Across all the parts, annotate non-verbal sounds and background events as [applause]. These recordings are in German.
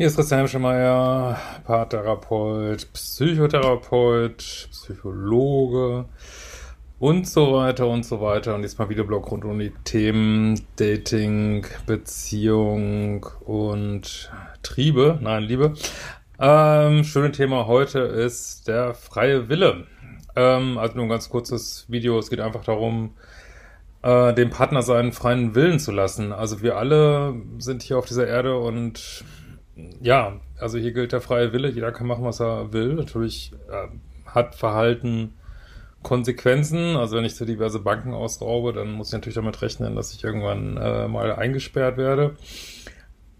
Hier ist Christian Schemeier, Paartherapeut, Psychotherapeut, Psychologe und so weiter und so weiter. Und diesmal Videoblog rund um die Themen Dating, Beziehung und Triebe, nein, Liebe. Ähm, schöne Thema heute ist der freie Wille. Ähm, also nur ein ganz kurzes Video. Es geht einfach darum, äh, dem Partner seinen freien Willen zu lassen. Also wir alle sind hier auf dieser Erde und ja, also hier gilt der freie Wille. Jeder kann machen, was er will. Natürlich äh, hat Verhalten Konsequenzen. Also wenn ich so diverse Banken ausraube, dann muss ich natürlich damit rechnen, dass ich irgendwann äh, mal eingesperrt werde.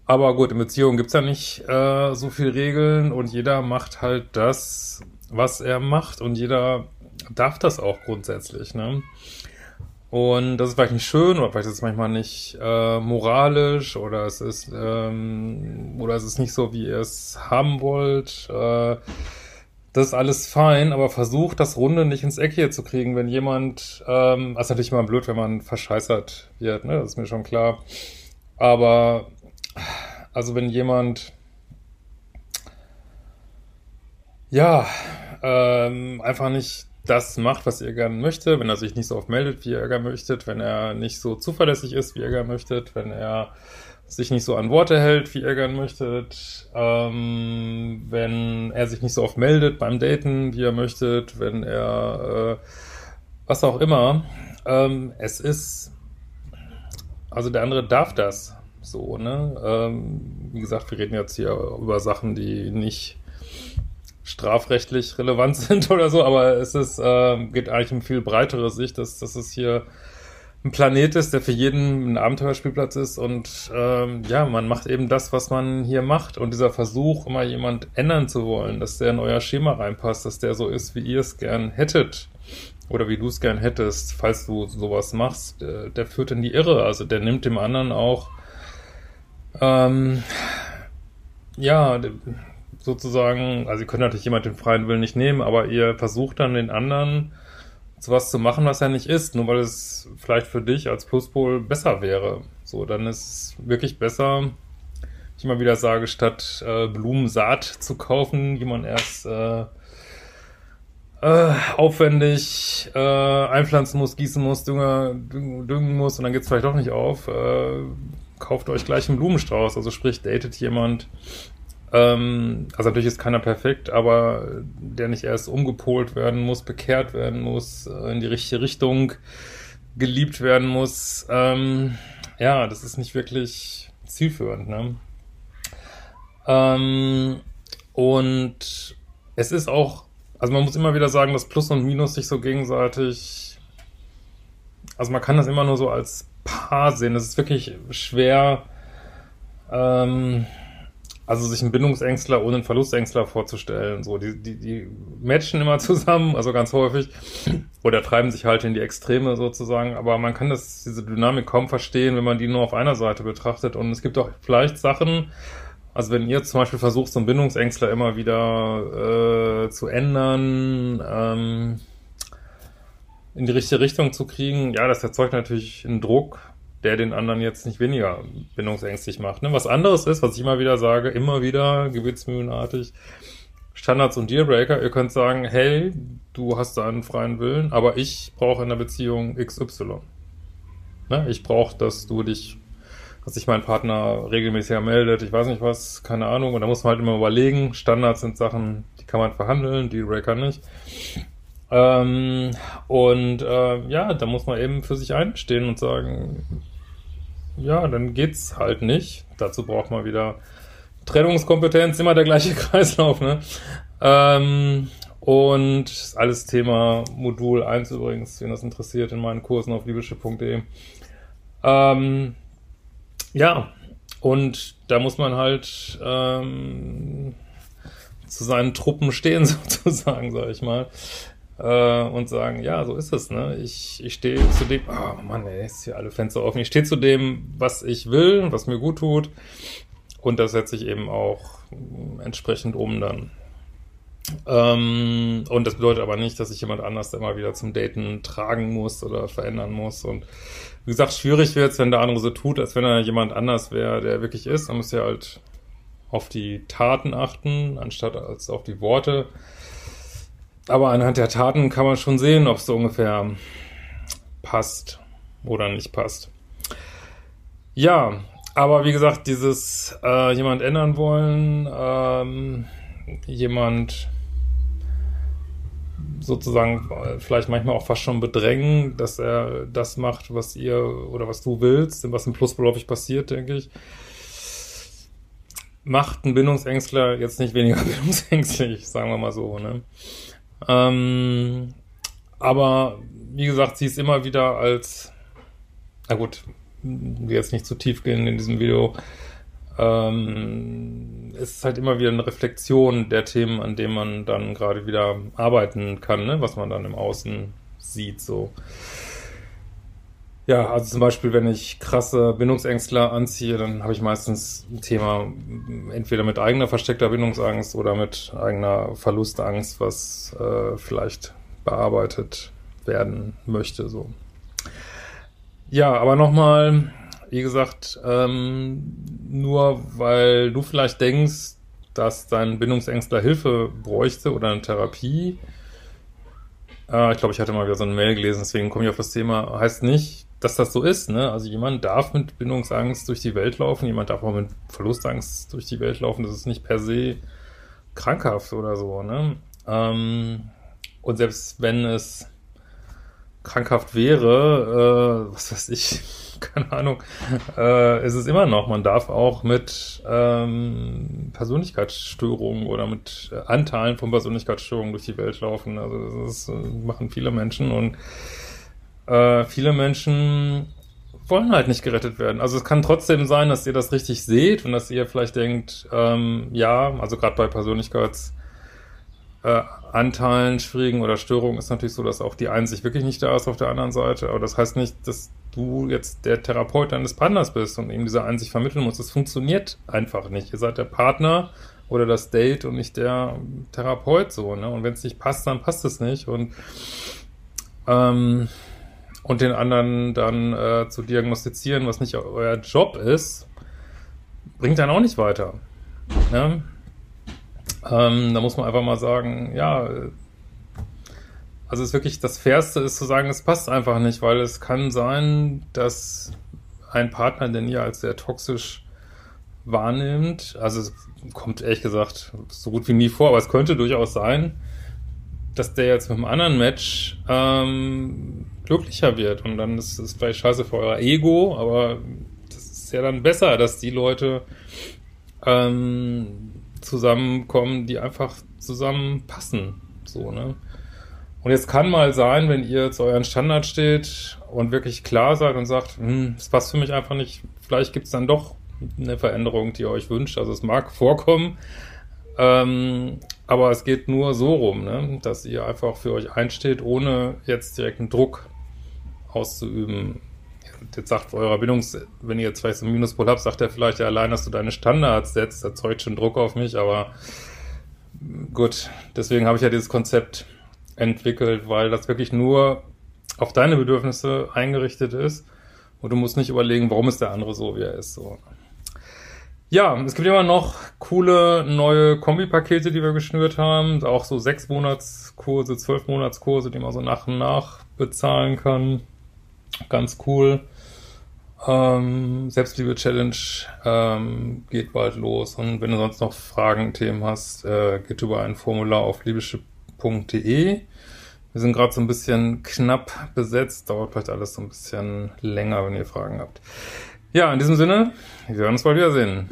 Aber gut, in Beziehungen gibt's ja nicht äh, so viel Regeln und jeder macht halt das, was er macht und jeder darf das auch grundsätzlich. Ne? Und das ist vielleicht nicht schön oder vielleicht ist es manchmal nicht äh, moralisch oder es ist ähm, oder es ist nicht so, wie ihr es haben wollt. Äh, das ist alles fein, aber versucht das Runde nicht ins Eck hier zu kriegen, wenn jemand, ähm, ist natürlich immer blöd, wenn man verscheißert wird, ne? Das ist mir schon klar. Aber also wenn jemand ja ähm, einfach nicht das macht, was ihr gerne möchtet, wenn er sich nicht so oft meldet, wie ihr gerne möchtet, wenn er nicht so zuverlässig ist, wie ihr gerne möchtet, wenn er sich nicht so an Worte hält, wie ihr gerne möchtet, ähm, wenn er sich nicht so oft meldet beim Daten, wie ihr möchtet, wenn er äh, was auch immer. Ähm, es ist, also der andere darf das so, ne? Ähm, wie gesagt, wir reden jetzt hier über Sachen, die nicht strafrechtlich relevant [laughs] sind oder so, aber es ist, äh, geht eigentlich um viel breitere Sicht, dass, dass es hier ein Planet ist, der für jeden ein Abenteuerspielplatz ist und ähm, ja, man macht eben das, was man hier macht und dieser Versuch, immer jemand ändern zu wollen, dass der in euer Schema reinpasst, dass der so ist, wie ihr es gern hättet oder wie du es gern hättest, falls du sowas machst, der, der führt in die Irre, also der nimmt dem anderen auch ähm, ja, sozusagen, also ihr könnt natürlich jemand den freien Willen nicht nehmen, aber ihr versucht dann den anderen zu was zu machen, was er nicht ist, nur weil es vielleicht für dich als Pluspol besser wäre. So, dann ist es wirklich besser, ich immer wieder sage, statt äh, Blumensaat zu kaufen, die man erst äh, äh, aufwendig äh, einpflanzen muss, gießen muss, Dünger, düngen muss und dann geht's vielleicht doch nicht auf, äh, kauft euch gleich einen Blumenstrauß. Also sprich, datet jemand, ähm, also natürlich ist keiner perfekt, aber der nicht erst umgepolt werden muss, bekehrt werden muss, in die richtige Richtung geliebt werden muss. Ähm, ja, das ist nicht wirklich zielführend. Ne? Ähm, und es ist auch, also man muss immer wieder sagen, dass Plus und Minus sich so gegenseitig, also man kann das immer nur so als Paar sehen. Es ist wirklich schwer, ähm, also sich einen Bindungsängstler ohne einen Verlustängstler vorzustellen. So, die, die, die matchen immer [laughs] zusammen, also ganz häufig, oder treiben sich halt in die Extreme sozusagen, aber man kann das, diese Dynamik kaum verstehen, wenn man die nur auf einer Seite betrachtet. Und es gibt auch vielleicht Sachen, also wenn ihr zum Beispiel versucht, so einen Bindungsängstler immer wieder äh, zu ändern, ähm, in die richtige Richtung zu kriegen, ja, das erzeugt natürlich einen Druck, der den anderen jetzt nicht weniger bindungsängstlich macht. Ne? Was anderes ist, was ich immer wieder sage, immer wieder gebetsmühlenartig, Standards und Dealbreaker, ihr könnt sagen, hey, du hast da einen freien Willen, aber ich brauche in der Beziehung XY. Ne? Ich brauche, dass du dich, dass sich mein Partner regelmäßiger meldet, ich weiß nicht was, keine Ahnung, und da muss man halt immer überlegen, Standards sind Sachen, die kann man verhandeln, Dealbreaker nicht. Ähm, und äh, ja, da muss man eben für sich einstehen und sagen, ja, dann geht's halt nicht. Dazu braucht man wieder Trennungskompetenz, immer der gleiche [laughs] Kreislauf, ne? Ähm, und alles Thema Modul 1 übrigens, wen das interessiert, in meinen Kursen auf liebische.de. Ähm, ja, und da muss man halt ähm, zu seinen Truppen stehen, [laughs] sozusagen, sag ich mal. Äh, und sagen, ja, so ist es, ne? Ich, ich stehe zu dem, oh Mann, ey, ist hier alle Fenster offen. Ich stehe zu dem, was ich will, was mir gut tut. Und das setze ich eben auch entsprechend um dann. Ähm, und das bedeutet aber nicht, dass ich jemand anders immer wieder zum Daten tragen muss oder verändern muss. Und wie gesagt, schwierig wird es, wenn der andere so tut, als wenn er jemand anders wäre, der wirklich ist. Man muss ja halt auf die Taten achten, anstatt als auf die Worte. Aber anhand der Taten kann man schon sehen, ob es so ungefähr passt oder nicht passt. Ja, aber wie gesagt, dieses äh, jemand ändern wollen, ähm, jemand sozusagen vielleicht manchmal auch fast schon bedrängen, dass er das macht, was ihr oder was du willst, was im Plus häufig passiert, denke ich. Macht ein Bindungsängstler jetzt nicht weniger [laughs] bindungsängstlich, sagen wir mal so. Ne? Ähm, aber wie gesagt, sie ist immer wieder als, na gut, wir jetzt nicht zu tief gehen in diesem Video, ähm, es ist halt immer wieder eine Reflexion der Themen, an denen man dann gerade wieder arbeiten kann, ne? was man dann im Außen sieht, so. Ja, also zum Beispiel, wenn ich krasse Bindungsängstler anziehe, dann habe ich meistens ein Thema entweder mit eigener versteckter Bindungsangst oder mit eigener Verlustangst, was äh, vielleicht bearbeitet werden möchte, so. Ja, aber nochmal, wie gesagt, ähm, nur weil du vielleicht denkst, dass dein Bindungsängstler Hilfe bräuchte oder eine Therapie. Äh, ich glaube, ich hatte mal wieder so eine Mail gelesen, deswegen komme ich auf das Thema. Heißt nicht, dass das so ist. Ne? Also jemand darf mit Bindungsangst durch die Welt laufen, jemand darf auch mit Verlustangst durch die Welt laufen. Das ist nicht per se krankhaft oder so. Ne? Ähm, und selbst wenn es krankhaft wäre, äh, was weiß ich, [laughs] keine Ahnung, äh, ist es immer noch. Man darf auch mit ähm, Persönlichkeitsstörungen oder mit Anteilen von Persönlichkeitsstörungen durch die Welt laufen. Also das ist, äh, machen viele Menschen und äh, viele Menschen wollen halt nicht gerettet werden. Also es kann trotzdem sein, dass ihr das richtig seht und dass ihr vielleicht denkt, ähm, ja, also gerade bei Persönlichkeits äh, Schwierigen oder Störungen ist natürlich so, dass auch die Einsicht wirklich nicht da ist auf der anderen Seite. Aber das heißt nicht, dass du jetzt der Therapeut deines Partners bist und ihm diese Einsicht vermitteln musst. Das funktioniert einfach nicht. Ihr seid der Partner oder das Date und nicht der Therapeut so. Ne? Und wenn es nicht passt, dann passt es nicht. Und ähm, und den anderen dann äh, zu diagnostizieren, was nicht euer Job ist, bringt dann auch nicht weiter. Ne? Ähm, da muss man einfach mal sagen, ja, also es ist wirklich, das Fairste ist zu sagen, es passt einfach nicht, weil es kann sein, dass ein Partner, den ihr als sehr toxisch wahrnimmt, also es kommt ehrlich gesagt so gut wie nie vor, aber es könnte durchaus sein, dass der jetzt mit einem anderen Match ähm, glücklicher wird und dann ist es vielleicht scheiße für euer Ego, aber das ist ja dann besser, dass die Leute ähm, zusammenkommen, die einfach zusammenpassen. So, ne? Und jetzt kann mal sein, wenn ihr zu euren Standard steht und wirklich klar seid und sagt, hm, es passt für mich einfach nicht, vielleicht gibt es dann doch eine Veränderung, die ihr euch wünscht. Also es mag vorkommen, ähm, aber es geht nur so rum, ne? dass ihr einfach für euch einsteht, ohne jetzt direkt einen Druck auszuüben jetzt sagt eurer Bindungs, wenn ihr jetzt vielleicht so einen Minuspol habt, sagt er vielleicht ja allein, dass du deine Standards setzt, erzeugt schon Druck auf mich, aber gut, deswegen habe ich ja dieses Konzept entwickelt, weil das wirklich nur auf deine Bedürfnisse eingerichtet ist und du musst nicht überlegen, warum ist der andere so, wie er ist, so. Ja, es gibt immer noch coole neue Kombipakete, die wir geschnürt haben. Auch so sechs Monatskurse, zwölf Monatskurse, die man so nach und nach bezahlen kann. Ganz cool. Ähm, Selbstliebe-Challenge ähm, geht bald los. Und wenn du sonst noch Fragen, Themen hast, äh, geht über ein Formular auf liebische.de. Wir sind gerade so ein bisschen knapp besetzt. Dauert vielleicht alles so ein bisschen länger, wenn ihr Fragen habt. Ja, in diesem Sinne, wir werden uns bald wiedersehen.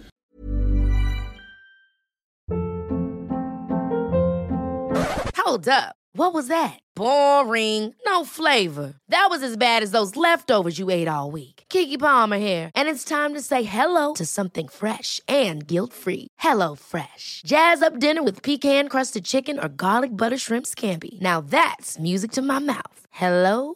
Hold up. What was that? Boring. No flavor. That was as bad as those leftovers you ate all week. Kiki Palmer here, and it's time to say hello to something fresh and guilt-free. Hello Fresh. Jazz up dinner with pecan-crusted chicken or garlic butter shrimp scampi. Now that's music to my mouth. Hello